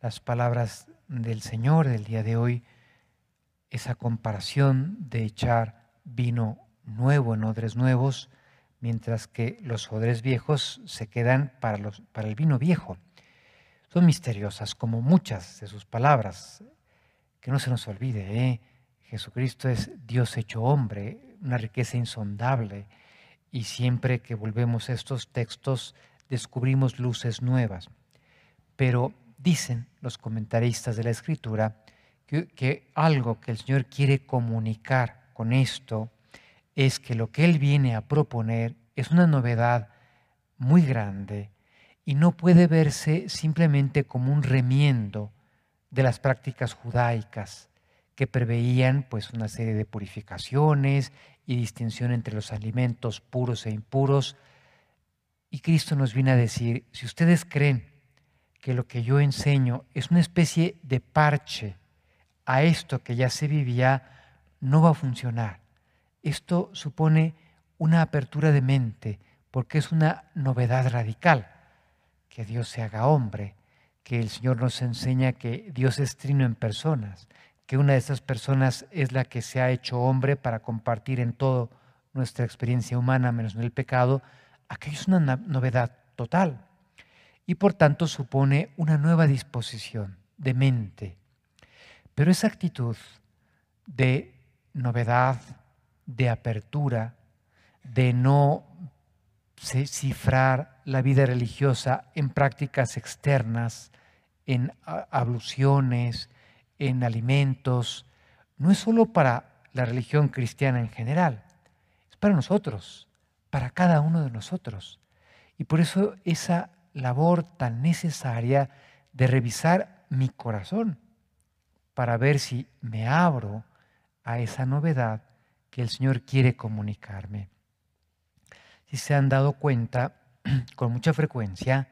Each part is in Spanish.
las palabras del Señor del día de hoy, esa comparación de echar vino nuevo en odres nuevos, mientras que los odres viejos se quedan para, los, para el vino viejo. Son misteriosas como muchas de sus palabras. Que no se nos olvide, ¿eh? Jesucristo es Dios hecho hombre, una riqueza insondable, y siempre que volvemos a estos textos descubrimos luces nuevas. Pero dicen los comentaristas de la Escritura que, algo que el Señor quiere comunicar con esto es que lo que Él viene a proponer es una novedad muy grande y no puede verse simplemente como un remiendo de las prácticas judaicas que preveían pues una serie de purificaciones y distinción entre los alimentos puros e impuros. Y Cristo nos viene a decir, si ustedes creen que lo que yo enseño es una especie de parche a esto que ya se vivía, no va a funcionar. Esto supone una apertura de mente, porque es una novedad radical que Dios se haga hombre, que el Señor nos enseña que Dios es trino en personas, que una de esas personas es la que se ha hecho hombre para compartir en todo nuestra experiencia humana, menos en el pecado, aquello es una novedad total. Y por tanto supone una nueva disposición de mente. Pero esa actitud de novedad, de apertura, de no cifrar la vida religiosa en prácticas externas, en abluciones, en alimentos, no es solo para la religión cristiana en general, es para nosotros, para cada uno de nosotros. Y por eso esa labor tan necesaria de revisar mi corazón para ver si me abro a esa novedad que el Señor quiere comunicarme. Si se han dado cuenta, con mucha frecuencia,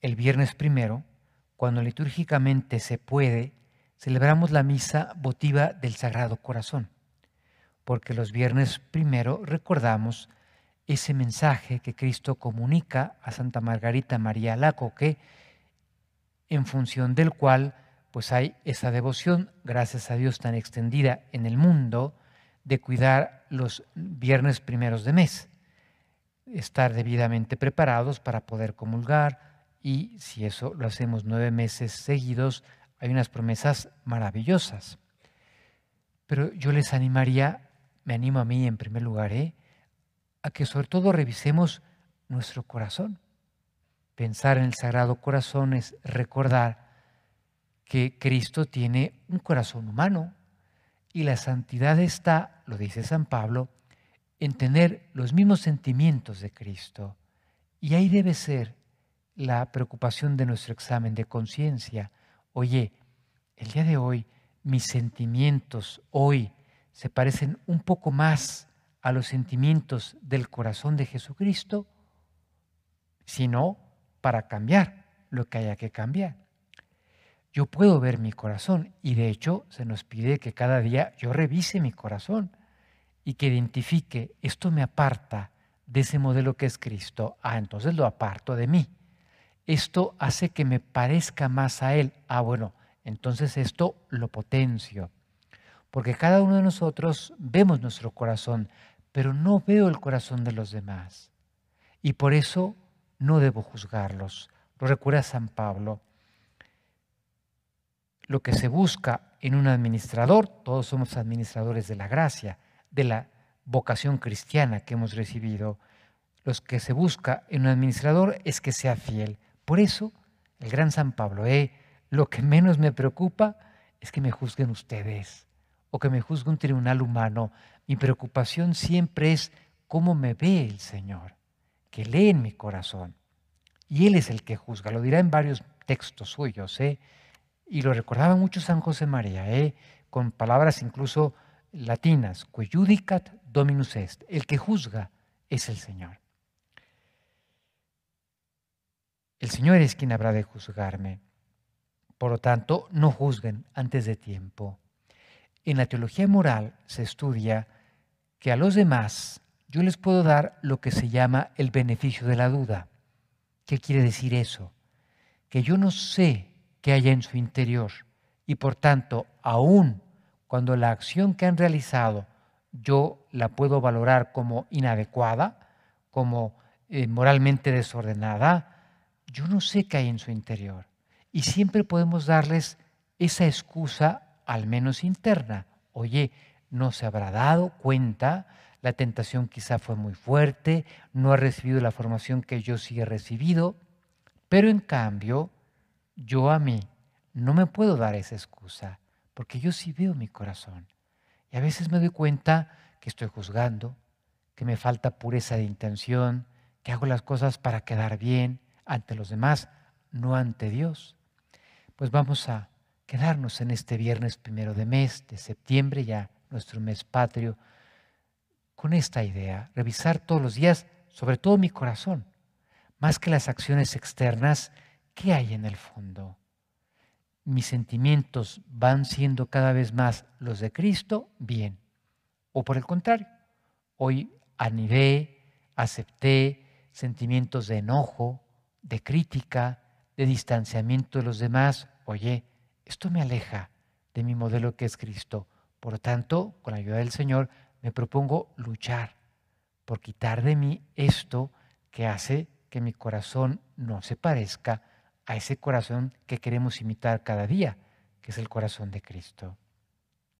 el viernes primero, cuando litúrgicamente se puede, celebramos la misa votiva del Sagrado Corazón, porque los viernes primero recordamos ese mensaje que Cristo comunica a Santa Margarita María Lacoque, en función del cual pues hay esa devoción, gracias a Dios tan extendida en el mundo, de cuidar los viernes primeros de mes estar debidamente preparados para poder comulgar y si eso lo hacemos nueve meses seguidos, hay unas promesas maravillosas. Pero yo les animaría, me animo a mí en primer lugar, ¿eh? A que sobre todo revisemos nuestro corazón. Pensar en el Sagrado Corazón es recordar que Cristo tiene un corazón humano y la santidad está, lo dice San Pablo, en tener los mismos sentimientos de Cristo. Y ahí debe ser la preocupación de nuestro examen de conciencia. Oye, el día de hoy mis sentimientos hoy se parecen un poco más a los sentimientos del corazón de Jesucristo, sino para cambiar lo que haya que cambiar. Yo puedo ver mi corazón y de hecho se nos pide que cada día yo revise mi corazón y que identifique, esto me aparta de ese modelo que es Cristo, ah, entonces lo aparto de mí. Esto hace que me parezca más a Él, ah, bueno, entonces esto lo potencio. Porque cada uno de nosotros vemos nuestro corazón, pero no veo el corazón de los demás. Y por eso no debo juzgarlos. Lo recuerda San Pablo. Lo que se busca en un administrador, todos somos administradores de la gracia, de la vocación cristiana que hemos recibido, los que se busca en un administrador es que sea fiel. Por eso, el gran San Pablo, eh, lo que menos me preocupa es que me juzguen ustedes o que me juzgue un tribunal humano. Mi preocupación siempre es cómo me ve el Señor, que lee en mi corazón. Y Él es el que juzga, lo dirá en varios textos suyos, ¿eh? y lo recordaba mucho San José María, ¿eh? con palabras incluso latinas, que judicat dominus est, el que juzga es el Señor. El Señor es quien habrá de juzgarme. Por lo tanto, no juzguen antes de tiempo. En la teología moral se estudia que a los demás yo les puedo dar lo que se llama el beneficio de la duda. ¿Qué quiere decir eso? Que yo no sé qué hay en su interior. Y por tanto, aún cuando la acción que han realizado yo la puedo valorar como inadecuada, como eh, moralmente desordenada, yo no sé qué hay en su interior. Y siempre podemos darles esa excusa, al menos interna. Oye, no se habrá dado cuenta, la tentación quizá fue muy fuerte, no ha recibido la formación que yo sí he recibido, pero en cambio, yo a mí no me puedo dar esa excusa, porque yo sí veo mi corazón. Y a veces me doy cuenta que estoy juzgando, que me falta pureza de intención, que hago las cosas para quedar bien ante los demás, no ante Dios. Pues vamos a quedarnos en este viernes primero de mes de septiembre, ya nuestro mes patrio, con esta idea, revisar todos los días, sobre todo mi corazón, más que las acciones externas, ¿qué hay en el fondo? Mis sentimientos van siendo cada vez más los de Cristo, bien. O por el contrario, hoy anidé, acepté sentimientos de enojo, de crítica, de distanciamiento de los demás. Oye, esto me aleja de mi modelo que es Cristo. Por lo tanto, con la ayuda del Señor, me propongo luchar por quitar de mí esto que hace que mi corazón no se parezca a ese corazón que queremos imitar cada día, que es el corazón de Cristo.